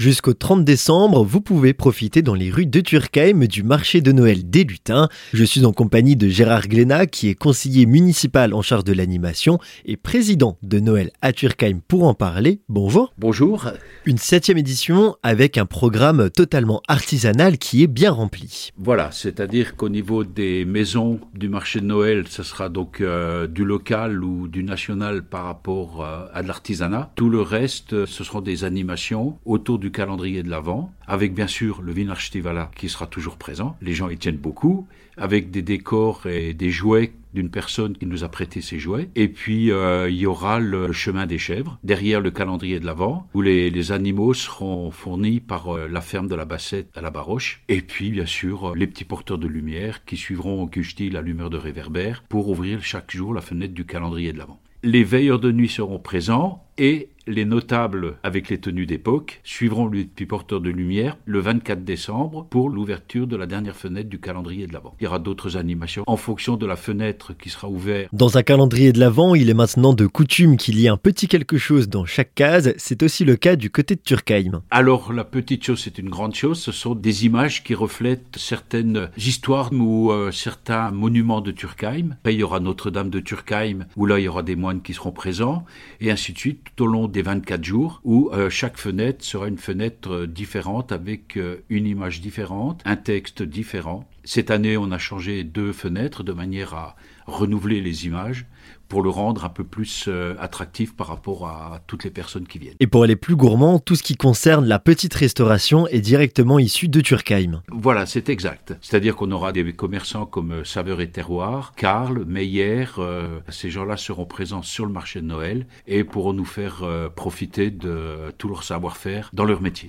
Jusqu'au 30 décembre, vous pouvez profiter dans les rues de Turckheim du marché de Noël des lutins. Je suis en compagnie de Gérard Glénat, qui est conseiller municipal en charge de l'animation et président de Noël à Turckheim pour en parler. Bonjour. Bonjour. Une septième édition avec un programme totalement artisanal qui est bien rempli. Voilà, c'est-à-dire qu'au niveau des maisons du marché de Noël, ce sera donc euh, du local ou du national par rapport euh, à de l'artisanat. Tout le reste, ce seront des animations autour du calendrier de l'Avent, avec bien sûr le Vinarchtivala qui sera toujours présent. Les gens y tiennent beaucoup, avec des décors et des jouets d'une personne qui nous a prêté ses jouets. Et puis, euh, il y aura le chemin des chèvres, derrière le calendrier de l'Avent, où les, animaux seront fournis par euh, la ferme de la Bassette à la Baroche. Et puis, bien sûr, euh, les petits porteurs de lumière qui suivront au Cuchti la lumière de réverbère pour ouvrir chaque jour la fenêtre du calendrier de l'Avent. Les veilleurs de nuit seront présents et les notables, avec les tenues d'époque, suivront le petit porteur de lumière le 24 décembre pour l'ouverture de la dernière fenêtre du calendrier de l'Avent. Il y aura d'autres animations en fonction de la fenêtre qui sera ouverte. Dans un calendrier de l'Avent, il est maintenant de coutume qu'il y ait un petit quelque chose dans chaque case. C'est aussi le cas du côté de Turkheim. Alors, la petite chose, c'est une grande chose. Ce sont des images qui reflètent certaines histoires ou euh, certains monuments de Turkheim. Après, il y aura Notre-Dame de Turkheim, où là, il y aura des moines qui seront présents, et ainsi de suite, tout au long des 24 jours où euh, chaque fenêtre sera une fenêtre euh, différente avec euh, une image différente, un texte différent. Cette année, on a changé deux fenêtres de manière à renouveler les images pour le rendre un peu plus euh, attractif par rapport à toutes les personnes qui viennent. Et pour aller plus gourmand, tout ce qui concerne la petite restauration est directement issu de Turkheim. Voilà, c'est exact. C'est-à-dire qu'on aura des commerçants comme euh, Saveur et Terroir, Karl, Meyer, euh, ces gens-là seront présents sur le marché de Noël et pourront nous faire profiter de tout leur savoir-faire dans leur métier.